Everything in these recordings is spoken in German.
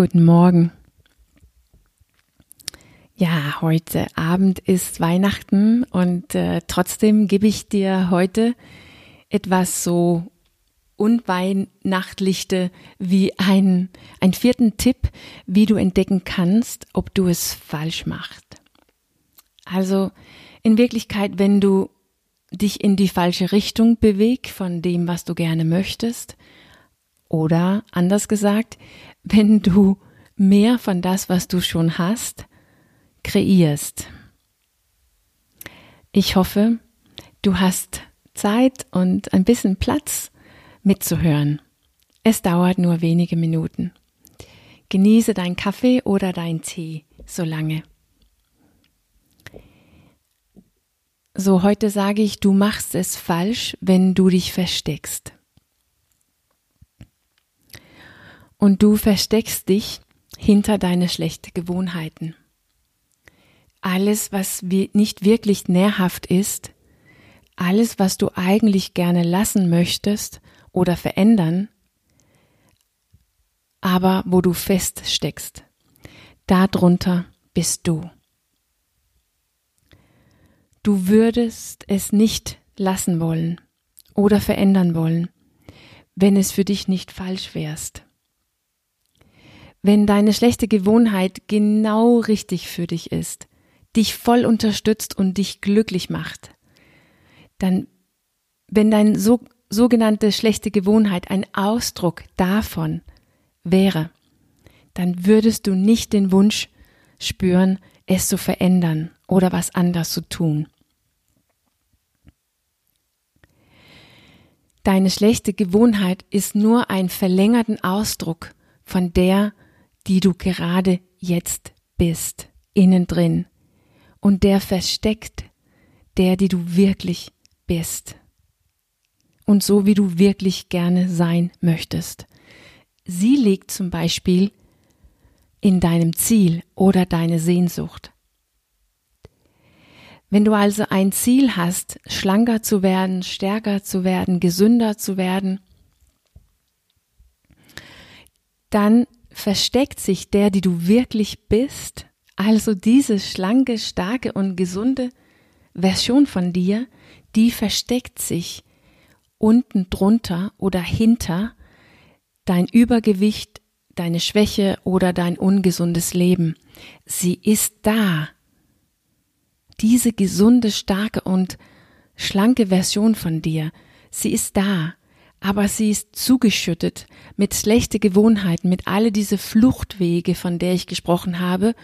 Guten Morgen. Ja, heute Abend ist Weihnachten und äh, trotzdem gebe ich dir heute etwas so unweihnachtlichte wie ein, ein vierten Tipp, wie du entdecken kannst, ob du es falsch machst. Also in Wirklichkeit, wenn du dich in die falsche Richtung bewegst von dem, was du gerne möchtest, oder anders gesagt, wenn du mehr von das, was du schon hast, kreierst. Ich hoffe, du hast Zeit und ein bisschen Platz mitzuhören. Es dauert nur wenige Minuten. Genieße dein Kaffee oder dein Tee so lange. So, heute sage ich, du machst es falsch, wenn du dich versteckst. Und du versteckst dich hinter deine schlechten Gewohnheiten. Alles, was nicht wirklich nährhaft ist, alles, was du eigentlich gerne lassen möchtest oder verändern, aber wo du feststeckst, darunter bist du. Du würdest es nicht lassen wollen oder verändern wollen, wenn es für dich nicht falsch wärst. Wenn deine schlechte Gewohnheit genau richtig für dich ist, dich voll unterstützt und dich glücklich macht, dann, wenn dein so, sogenannte schlechte Gewohnheit ein Ausdruck davon wäre, dann würdest du nicht den Wunsch spüren, es zu verändern oder was anders zu tun. Deine schlechte Gewohnheit ist nur ein verlängerten Ausdruck von der, die du gerade jetzt bist, innen drin, und der versteckt der, die du wirklich bist und so, wie du wirklich gerne sein möchtest. Sie liegt zum Beispiel in deinem Ziel oder deine Sehnsucht. Wenn du also ein Ziel hast, schlanker zu werden, stärker zu werden, gesünder zu werden, dann versteckt sich der, die du wirklich bist, also diese schlanke, starke und gesunde Version von dir, die versteckt sich unten drunter oder hinter dein Übergewicht, deine Schwäche oder dein ungesundes Leben. Sie ist da. Diese gesunde, starke und schlanke Version von dir, sie ist da, aber sie ist zugeschüttet mit schlechte Gewohnheiten, mit alle diese Fluchtwege, von der ich gesprochen habe,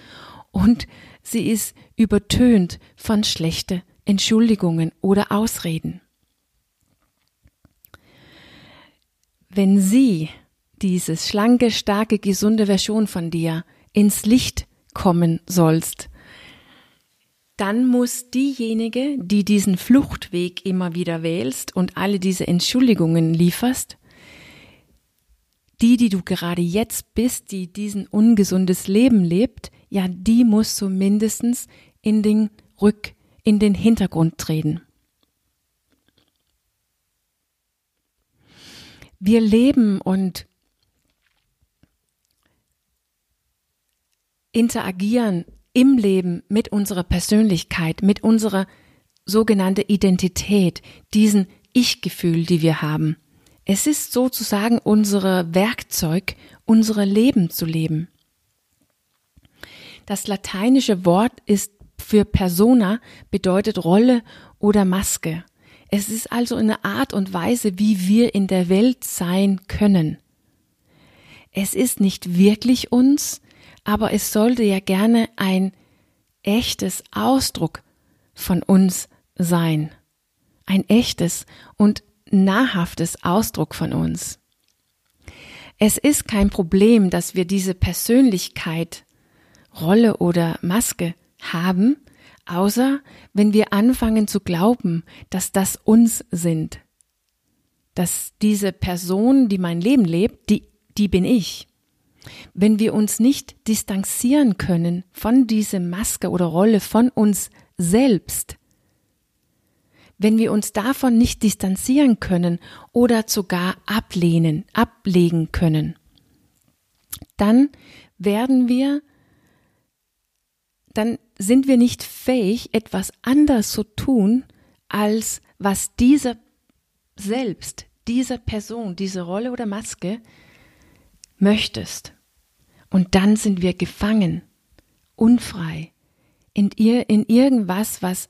und sie ist übertönt von schlechte Entschuldigungen oder Ausreden. Wenn sie, diese schlanke, starke, gesunde Version von dir, ins Licht kommen sollst, dann muss diejenige, die diesen Fluchtweg immer wieder wählst und alle diese Entschuldigungen lieferst, die, die du gerade jetzt bist, die diesen ungesundes Leben lebt, ja, die muss zumindest in den Rück, in den Hintergrund treten. Wir leben und interagieren im Leben mit unserer Persönlichkeit, mit unserer sogenannte Identität, diesen Ich-Gefühl, die wir haben. Es ist sozusagen unser Werkzeug, unsere Leben zu leben. Das lateinische Wort ist für Persona bedeutet Rolle oder Maske. Es ist also eine Art und Weise, wie wir in der Welt sein können. Es ist nicht wirklich uns, aber es sollte ja gerne ein echtes Ausdruck von uns sein. Ein echtes und nahrhaftes Ausdruck von uns. Es ist kein Problem, dass wir diese Persönlichkeit, Rolle oder Maske haben, außer wenn wir anfangen zu glauben, dass das uns sind. Dass diese Person, die mein Leben lebt, die, die bin ich. Wenn wir uns nicht distanzieren können von dieser Maske oder Rolle von uns selbst, wenn wir uns davon nicht distanzieren können oder sogar ablehnen, ablegen können, dann werden wir, dann sind wir nicht fähig, etwas anders zu tun, als was dieser selbst, dieser Person, diese Rolle oder Maske möchtest. Und dann sind wir gefangen, unfrei, in, ihr, in irgendwas, was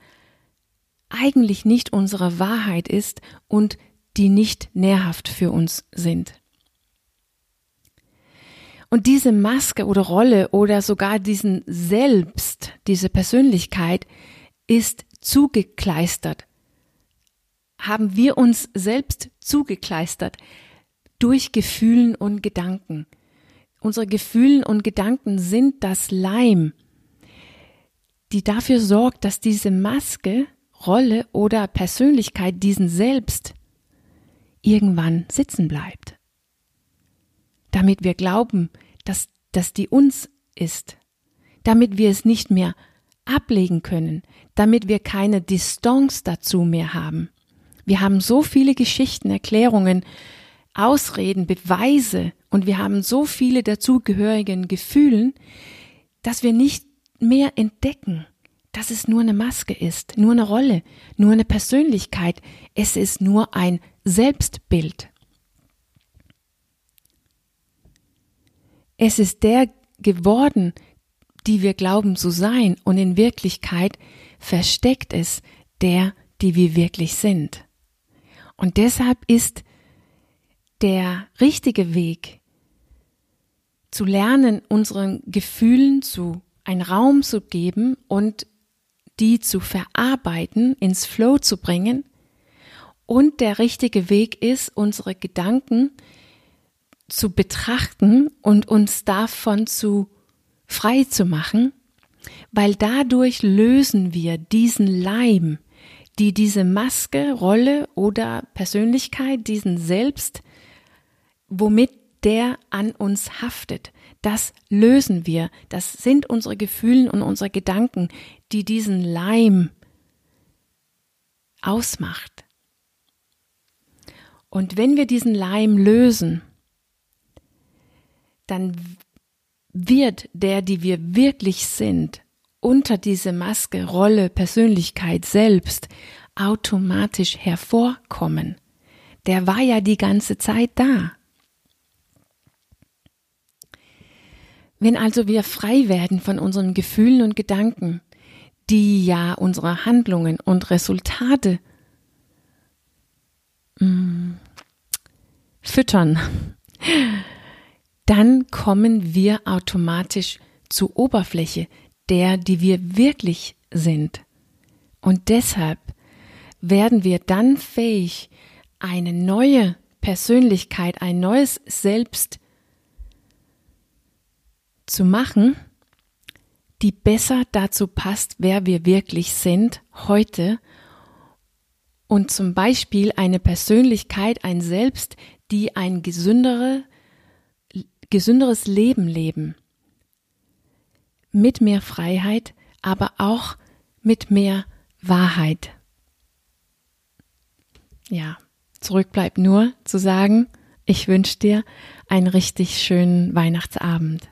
eigentlich nicht unsere Wahrheit ist und die nicht nährhaft für uns sind. Und diese Maske oder Rolle oder sogar diesen Selbst, diese Persönlichkeit ist zugekleistert. Haben wir uns selbst zugekleistert durch Gefühlen und Gedanken. Unsere Gefühlen und Gedanken sind das Leim, die dafür sorgt, dass diese Maske, Rolle oder Persönlichkeit diesen Selbst irgendwann sitzen bleibt. Damit wir glauben, dass, dass die uns ist. Damit wir es nicht mehr ablegen können. Damit wir keine Distanz dazu mehr haben. Wir haben so viele Geschichten, Erklärungen, Ausreden, Beweise und wir haben so viele dazugehörigen Gefühlen, dass wir nicht mehr entdecken, dass es nur eine Maske ist, nur eine Rolle, nur eine Persönlichkeit. Es ist nur ein Selbstbild. Es ist der geworden, die wir glauben zu sein, und in Wirklichkeit versteckt es der, die wir wirklich sind. Und deshalb ist der richtige Weg, zu lernen, unseren Gefühlen zu einen Raum zu geben und die zu verarbeiten, ins Flow zu bringen. Und der richtige Weg ist, unsere Gedanken zu betrachten und uns davon zu frei zu machen, weil dadurch lösen wir diesen Leim, die diese Maske, Rolle oder Persönlichkeit, diesen Selbst, womit der an uns haftet. Das lösen wir. Das sind unsere Gefühle und unsere Gedanken, die diesen Leim ausmacht. Und wenn wir diesen Leim lösen, dann wird der, die wir wirklich sind, unter diese Maske, Rolle, Persönlichkeit selbst automatisch hervorkommen. Der war ja die ganze Zeit da. Wenn also wir frei werden von unseren Gefühlen und Gedanken, die ja unsere Handlungen und Resultate mh, mm, füttern, dann kommen wir automatisch zur Oberfläche der, die wir wirklich sind. Und deshalb werden wir dann fähig, eine neue Persönlichkeit, ein neues Selbst zu machen, die besser dazu passt, wer wir wirklich sind heute und zum Beispiel eine Persönlichkeit, ein Selbst, die ein gesündere, gesünderes Leben leben. Mit mehr Freiheit, aber auch mit mehr Wahrheit. Ja, zurück bleibt nur zu sagen, ich wünsche dir einen richtig schönen Weihnachtsabend.